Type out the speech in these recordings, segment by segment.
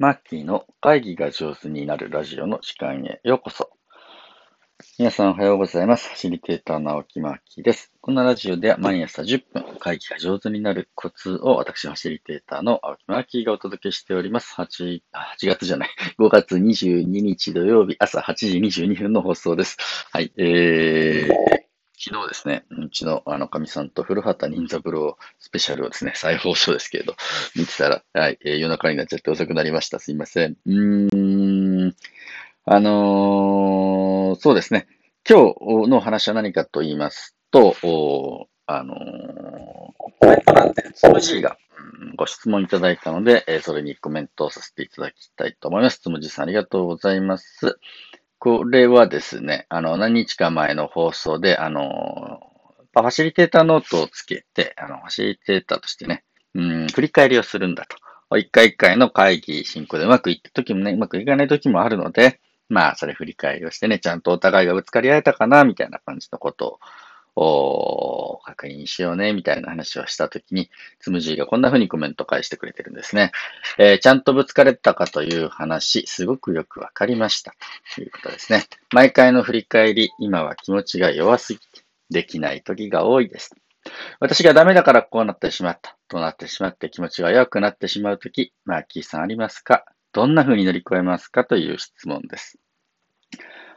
マッキーの会議が上手になるラジオの時間へようこそ。皆さんおはようございます。ファシリテーターの青木マッキーです。このラジオでは毎朝10分会議が上手になるコツを私、ファシリテーターの青木マッキーがお届けしております。8, 8月じゃない。5月22日土曜日朝8時22分の放送です。はい。えー、昨日ですね、うちのあの、かみさんと古畑任三郎スペシャルをですね、再放送ですけれど、見てたら、はい、えー、夜中になっちゃって遅くなりました。すいません。うーん、あのー、そうですね。今日の話は何かと言いますと、あのー、コメント欄で、つむじが、ご質問いただいたので、え、それにコメントをさせていただきたいと思います。つむじさんありがとうございます。これはですね、あの、何日か前の放送で、あの、ファシリテーターノートをつけて、あの、ファシリテーターとしてね、うん、振り返りをするんだと。一回一回の会議進行でうまくいった時もね、うまくいかない時もあるので、まあ、それ振り返りをしてね、ちゃんとお互いがぶつかり合えたかな、みたいな感じのことを確認しようね、みたいな話をしたときに、つむじーがこんな風にコメント返してくれてるんですね。えー、ちゃんとぶつかれたかという話、すごくよくわかりました。ということですね。毎回の振り返り、今は気持ちが弱すぎて、できない時が多いです。私がダメだからこうなってしまった、となってしまって気持ちが弱くなってしまうとき、マーキーさんありますか？どんな風に乗り越えますかという質問です。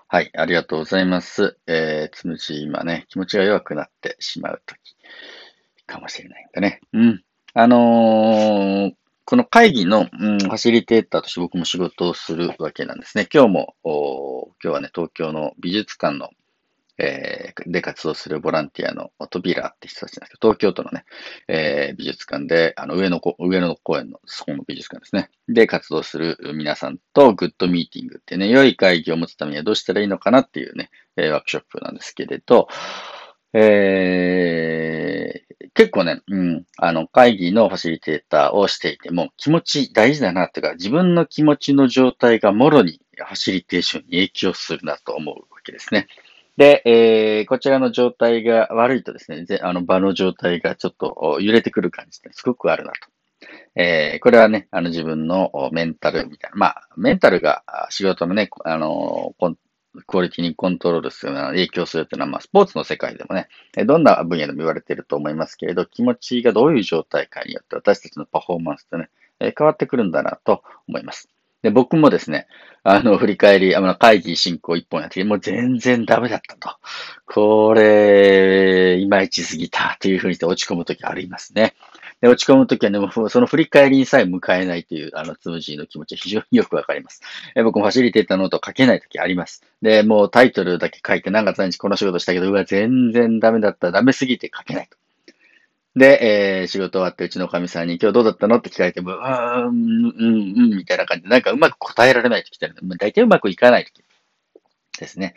はい、ありがとうございます。えー、つむじ、今ね、気持ちが弱くなってしまうときかもしれないんだね。うん。あのー、この会議の、うん、ファシリテーターとして僕も仕事をするわけなんですね。今日も、今日はね、東京の美術館のえー、で活動するボランティアのトビラって人たちなんですけど、東京都のね、えー、美術館で、あの、上野こ、上野公園の、そこの美術館ですね。で活動する皆さんとグッドミーティングってね、良い会議を持つためにはどうしたらいいのかなっていうね、えー、ワークショップなんですけれど、えー、結構ね、うん、あの、会議のファシリテーターをしていても気持ち大事だなっていうか、自分の気持ちの状態がもろにファシリテーションに影響するなと思うわけですね。で、えー、こちらの状態が悪いとですね、あの場の状態がちょっと揺れてくる感じってすごくあるなと。えー、これはね、あの自分のメンタルみたいな、まあ、メンタルが仕事のね、あの、クオリティにコントロールするな影響するというのは、まあ、スポーツの世界でもね、どんな分野でも言われていると思いますけれど、気持ちがどういう状態かによって私たちのパフォーマンスってね、変わってくるんだなと思います。で、僕もですね、あの、振り返り、あの、会議進行一本やって、もう全然ダメだったと。これ、いまいちすぎたというふうにして落ち込むときありますね。落ち込むときはね、もその振り返りにさえ迎えないという、あの、つむじの気持ちは非常によくわかります。え僕もファシリテーターノート書けないときあります。で、もうタイトルだけ書いて何月何日この仕事したけど、うわ、全然ダメだった。ダメすぎて書けないと。で、えー、仕事終わってうちのおかみさんに今日どうだったのって聞かれても、うーん、うん、うん、みたいな感じで、なんかうまく答えられないときって、大体うまくいかないときですね、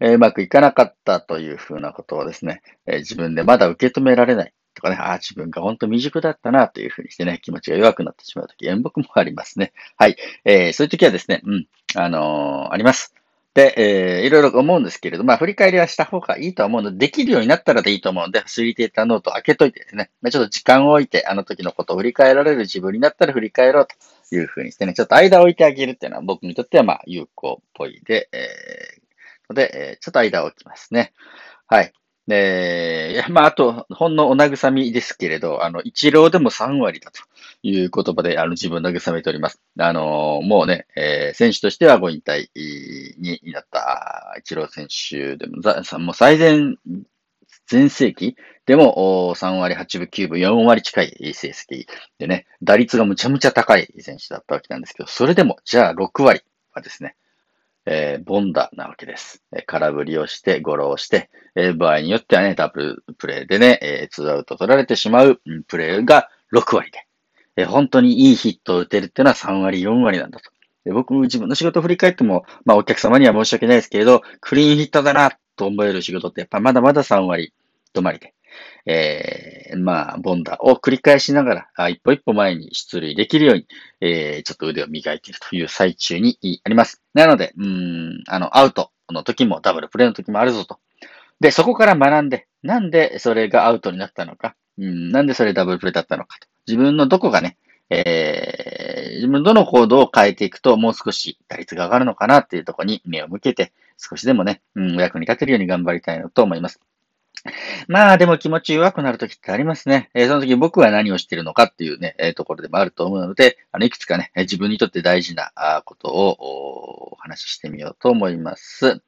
えー、うまくいかなかったというふうなことをですね、えー、自分でまだ受け止められないとかね、ああ、自分が本当未熟だったなというふうにしてね、気持ちが弱くなってしまうとき、僕もありますね。はい。えー、そういうときはですね、うん、あのー、あります。で、えー、いろいろ思うんですけれど、まあ、振り返りはした方がいいと思うので、できるようになったらでいいと思うので、ファシリテータノート開けといてですね、ま、ちょっと時間を置いて、あの時のことを振り返られる自分になったら振り返ろうというふうにしてね、ちょっと間を置いてあげるっていうのは僕にとってはまあ、有効っぽいで、えー、ので、えー、ちょっと間を置きますね。はい。で、まあ、あと、ほんのお慰みですけれど、あの、一郎でも3割だという言葉で、あの、自分を慰めております。あの、もうね、えー、選手としてはご引退になった一郎選手でも、もう最前、全盛期でも3割8分9分4割近い成績でね、打率がむちゃむちゃ高い選手だったわけなんですけど、それでも、じゃあ6割はですね、えー、ボンダなわけです。えー、空振りをして、ゴロをして、えー、場合によってはね、ダブルプレイでね、えー、ツーアウト取られてしまう、プレイが6割で、えー、本当にいいヒットを打てるっていうのは3割、4割なんだと。で僕も自分の仕事を振り返っても、まあお客様には申し訳ないですけれど、クリーンヒットだなと思える仕事ってやっぱまだまだ3割止まりで。えー、まあ、ボンダを繰り返しながら、一歩一歩前に出塁できるように、えー、ちょっと腕を磨いているという最中にあります。なので、うん、あの、アウトの時もダブルプレイの時もあるぞと。で、そこから学んで、なんでそれがアウトになったのか、うん、なんでそれダブルプレイだったのかと。自分のどこがね、えー、自分どの行動を変えていくと、もう少し打率が上がるのかなっていうところに目を向けて、少しでもね、うん、お役に立てるように頑張りたいなと思います。まあでも気持ち弱くなるときってありますね。えー、その時僕は何をしているのかっていうね、えー、ところでもあると思うので、あの、いくつかね、自分にとって大事なことをお話ししてみようと思います。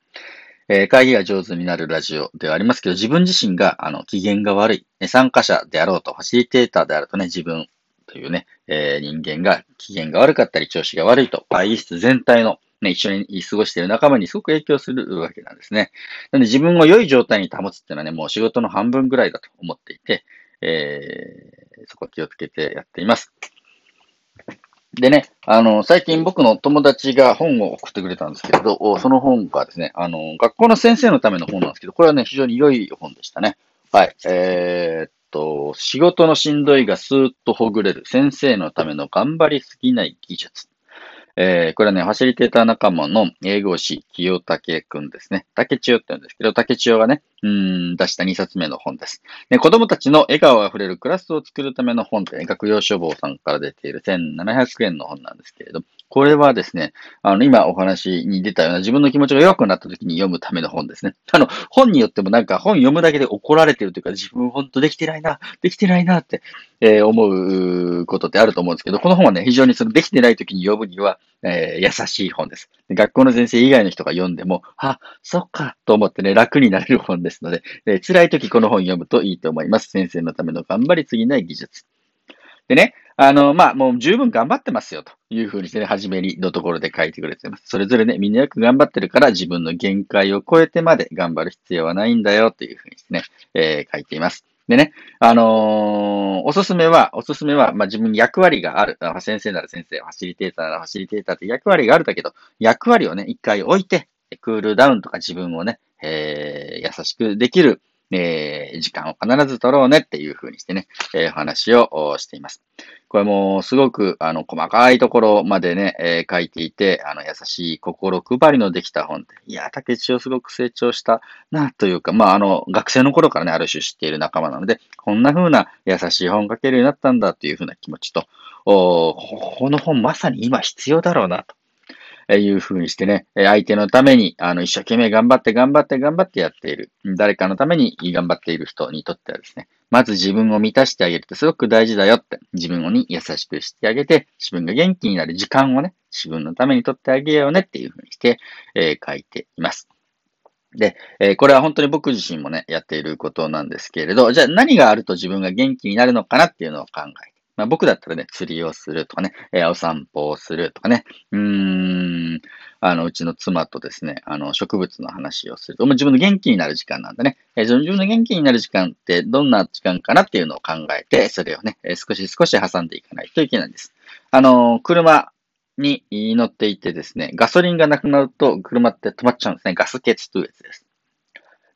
えー、会議が上手になるラジオではありますけど、自分自身が、あの、機嫌が悪い、参加者であろうと、ファシリテーターであるとね、自分というね、え、人間が機嫌が悪かったり、調子が悪いと、会議室全体のね、一緒に過ごしている仲間にすごく影響するわけなんですね。なので自分を良い状態に保つっていうのはね、もう仕事の半分ぐらいだと思っていて、えー、そこ気をつけてやっています。でね、あの、最近僕の友達が本を送ってくれたんですけど、その本がですね、あの、学校の先生のための本なんですけど、これはね、非常に良い本でしたね。はい。えー、っと、仕事のしんどいがスーッとほぐれる先生のための頑張りすぎない技術。えー、これはね、ファシリテーター仲間の英語詞、清武くんですね。竹千代って言うんですけど、竹千代がね、うん、出した2冊目の本です。で子供たちの笑顔あふれるクラスを作るための本って、ね、学用書房さんから出ている1700円の本なんですけれど、これはですね、あの、今お話に出たような自分の気持ちが弱くなった時に読むための本ですね。あの、本によってもなんか本読むだけで怒られてるというか、自分本当できてないな、できてないなって、えー、思うことってあると思うんですけど、この本はね、非常にそのできてない時に読むには、えー、優しい本です。学校の先生以外の人が読んでも、あ、そっか、と思ってね、楽になれる本ですので、えー、辛い時この本読むといいと思います。先生のための頑張りすぎない技術。でね、あの、まあ、もう十分頑張ってますよというふうにしてね、初めにのところで書いてくれてます。それぞれね、みんなよく頑張ってるから自分の限界を超えてまで頑張る必要はないんだよというふうにしてね、えー、書いています。でね、あのー、おすすめは、おすすめは、まあ、自分に役割がある。先生なら先生、ファシリテーターならファシリテーターって役割があるんだけど、役割をね、一回置いて、クールダウンとか自分をね、えー、優しくできるえー、時間を必ず取ろうねっていう風にしてね、えー、話をしています。これもすごく、あの、細かいところまでね、えー、書いていて、あの、優しい心配りのできた本で、いや、竹内をすごく成長したな、というか、まあ、あの、学生の頃からね、ある種知っている仲間なので、こんな風な優しい本書けるようになったんだという風な気持ちと、おこの本まさに今必要だろうな、というふうにしてね、相手のために、あの、一生懸命頑張って頑張って頑張ってやっている。誰かのために頑張っている人にとってはですね、まず自分を満たしてあげるってすごく大事だよって、自分に優しくしてあげて、自分が元気になる時間をね、自分のためにとってあげようねっていうふうにして、えー、書いています。で、えー、これは本当に僕自身もね、やっていることなんですけれど、じゃあ何があると自分が元気になるのかなっていうのを考え、まあ、僕だったらね、釣りをするとかね、えー、お散歩をするとかね、うーん、あの、うちの妻とですね、あの、植物の話をすると、もう自分の元気になる時間なんでね、えー、自分の元気になる時間ってどんな時間かなっていうのを考えて、それをね、えー、少し少し挟んでいかないといけないんです。あの、車に乗っていてですね、ガソリンがなくなると車って止まっちゃうんですね。ガス欠というやつです。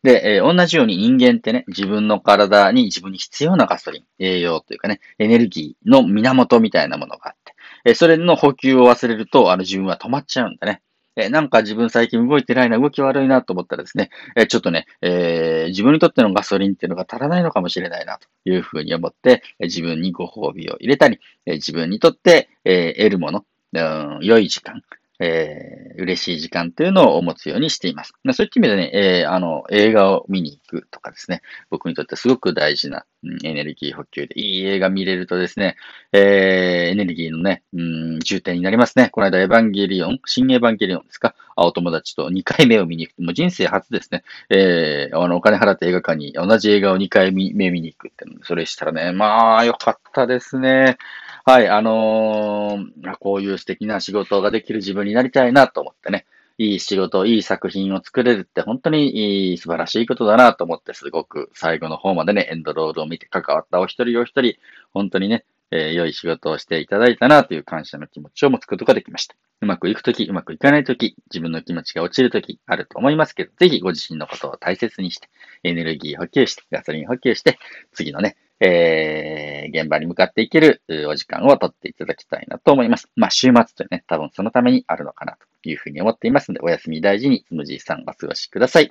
で、えー、同じように人間ってね、自分の体に自分に必要なガソリン、栄養というかね、エネルギーの源みたいなものがあって、えー、それの補給を忘れると、あの自分は止まっちゃうんだね。え、なんか自分最近動いてないな、動き悪いなと思ったらですね、え、ちょっとね、えー、自分にとってのガソリンっていうのが足らないのかもしれないなというふうに思って、え自分にご褒美を入れたり、え自分にとって、え得るもの、うん、良い時間、えー、嬉しい時間というのを持つようにしています。そういった意味でね、えー、あの、映画を見に行くとかですね、僕にとってすごく大事な、うん、エネルギー補給で、いい映画見れるとですね、えー、エネルギーのね、うん、重点になりますね。この間、エヴァンゲリオン、新エヴァンゲリオンですか？お友達と2回目を見に行く。もう人生初ですね。えー、あの、お金払って映画館に同じ映画を2回目見に行くってそれしたらね、まあ、よかったですね。はい、あのー、こういう素敵な仕事ができる自分になりたいなと思ってね、いい仕事、いい作品を作れるって本当にいい素晴らしいことだなと思って、すごく最後の方までね、エンドロールを見て関わったお一人お一人、本当にね、えー、良い仕事をしていただいたなという感謝の気持ちを持つことができました。うまくいくとき、うまくいかないとき、自分の気持ちが落ちるときあると思いますけど、ぜひご自身のことを大切にして、エネルギー補給して、ガソリン補給して、次のね、えー、現場に向かっていけるお時間を取っていただきたいなと思います。まあ、週末というね、多分そのためにあるのかなというふうに思っていますので、お休み大事につむじいさんお過ごしください。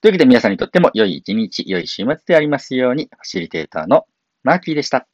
というわけで皆さんにとっても良い一日、良い週末でありますように、ファシリテーターのマーキーでした。